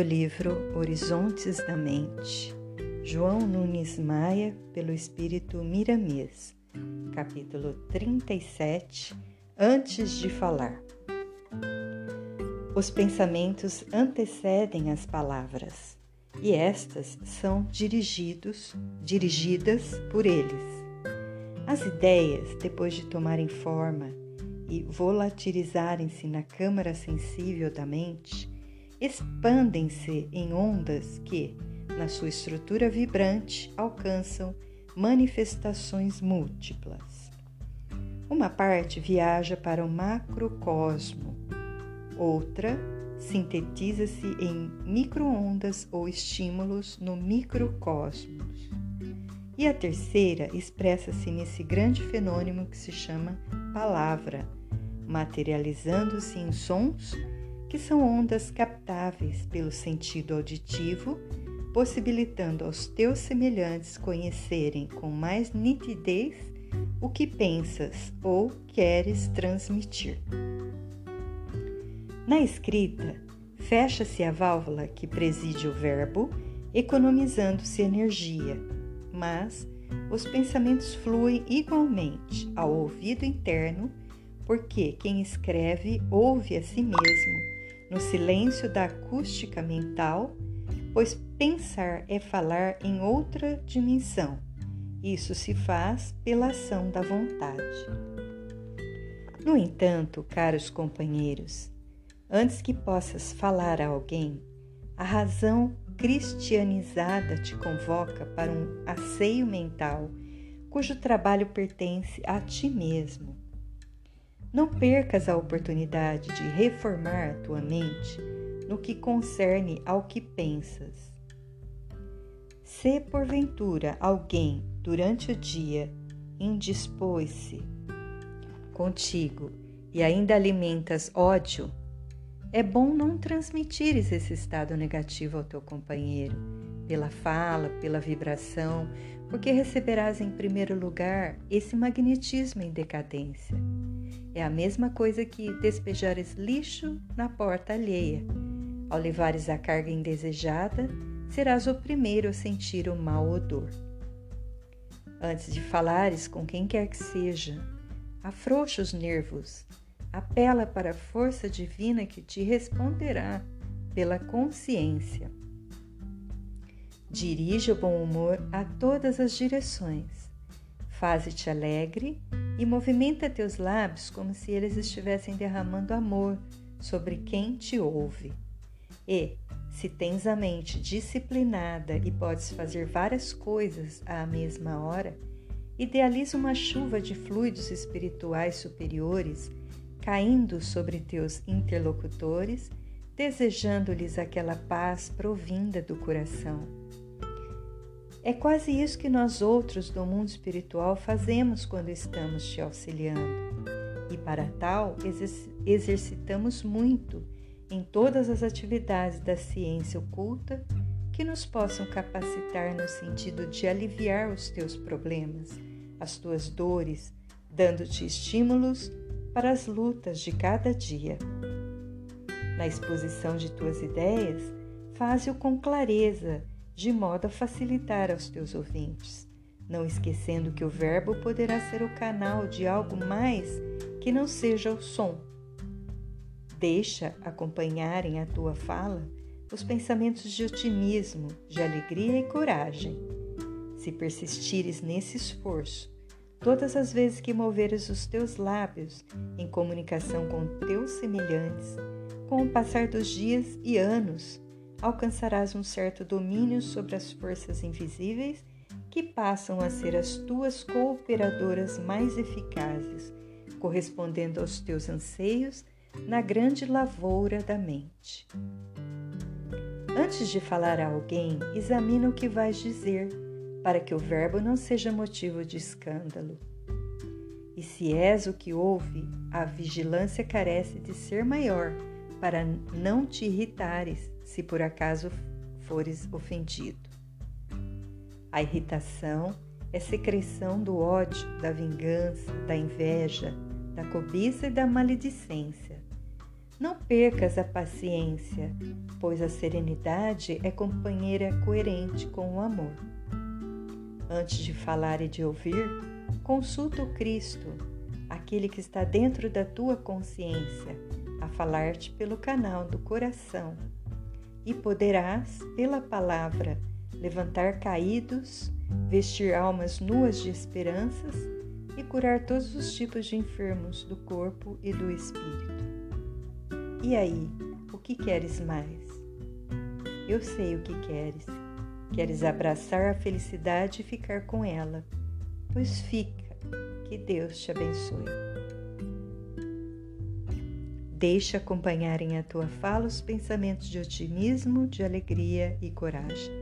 do livro Horizontes da Mente, João Nunes Maia, pelo Espírito Miramês, capítulo 37 Antes de falar. Os pensamentos antecedem as palavras, e estas são dirigidos, dirigidas por eles. As ideias, depois de tomarem forma e volatilizarem-se na câmara sensível da mente, expandem-se em ondas que, na sua estrutura vibrante, alcançam manifestações múltiplas. Uma parte viaja para o macrocosmo, outra sintetiza-se em microondas ou estímulos no microcosmos. E a terceira expressa-se nesse grande fenômeno que se chama palavra, materializando-se em sons que são ondas captáveis pelo sentido auditivo, possibilitando aos teus semelhantes conhecerem com mais nitidez o que pensas ou queres transmitir. Na escrita, fecha-se a válvula que preside o verbo, economizando-se energia, mas os pensamentos fluem igualmente ao ouvido interno, porque quem escreve ouve a si mesmo no silêncio da acústica mental, pois pensar é falar em outra dimensão. Isso se faz pela ação da vontade. No entanto, caros companheiros, antes que possas falar a alguém, a razão cristianizada te convoca para um asseio mental cujo trabalho pertence a ti mesmo não percas a oportunidade de reformar tua mente no que concerne ao que pensas. Se porventura alguém durante o dia indispôs-se contigo e ainda alimentas ódio, é bom não transmitires esse estado negativo ao teu companheiro, pela fala, pela vibração, porque receberás em primeiro lugar esse magnetismo em decadência. É a mesma coisa que despejares lixo na porta alheia. Ao levares a carga indesejada, serás o primeiro a sentir o mau odor. Antes de falares com quem quer que seja, afrouxa os nervos, apela para a força divina que te responderá pela consciência. Dirige o bom humor a todas as direções. Faze-te alegre e movimenta teus lábios como se eles estivessem derramando amor sobre quem te ouve. E, se tens a mente disciplinada e podes fazer várias coisas à mesma hora, idealiza uma chuva de fluidos espirituais superiores caindo sobre teus interlocutores, desejando-lhes aquela paz provinda do coração é quase isso que nós outros do mundo espiritual fazemos quando estamos te auxiliando. E para tal, exercitamos muito em todas as atividades da ciência oculta que nos possam capacitar no sentido de aliviar os teus problemas, as tuas dores, dando-te estímulos para as lutas de cada dia. Na exposição de tuas ideias, faze-o com clareza de modo a facilitar aos teus ouvintes, não esquecendo que o Verbo poderá ser o canal de algo mais que não seja o som. Deixa acompanharem a tua fala os pensamentos de otimismo, de alegria e coragem. Se persistires nesse esforço, todas as vezes que moveres os teus lábios em comunicação com teus semelhantes, com o passar dos dias e anos, alcançarás um certo domínio sobre as forças invisíveis que passam a ser as tuas cooperadoras mais eficazes, correspondendo aos teus anseios na grande lavoura da mente. Antes de falar a alguém, examina o que vais dizer, para que o verbo não seja motivo de escândalo. E se és o que ouve, a vigilância carece de ser maior para não te irritares se por acaso fores ofendido. A irritação é secreção do ódio, da vingança, da inveja, da cobiça e da maledicência. Não percas a paciência, pois a serenidade é companheira coerente com o amor. Antes de falar e de ouvir, consulta o Cristo, aquele que está dentro da tua consciência, a falar-te pelo canal do coração, e poderás, pela palavra, levantar caídos, vestir almas nuas de esperanças e curar todos os tipos de enfermos do corpo e do espírito. E aí, o que queres mais? Eu sei o que queres. Queres abraçar a felicidade e ficar com ela. Pois fica. Que Deus te abençoe. Deixa acompanharem a tua fala os pensamentos de otimismo, de alegria e coragem.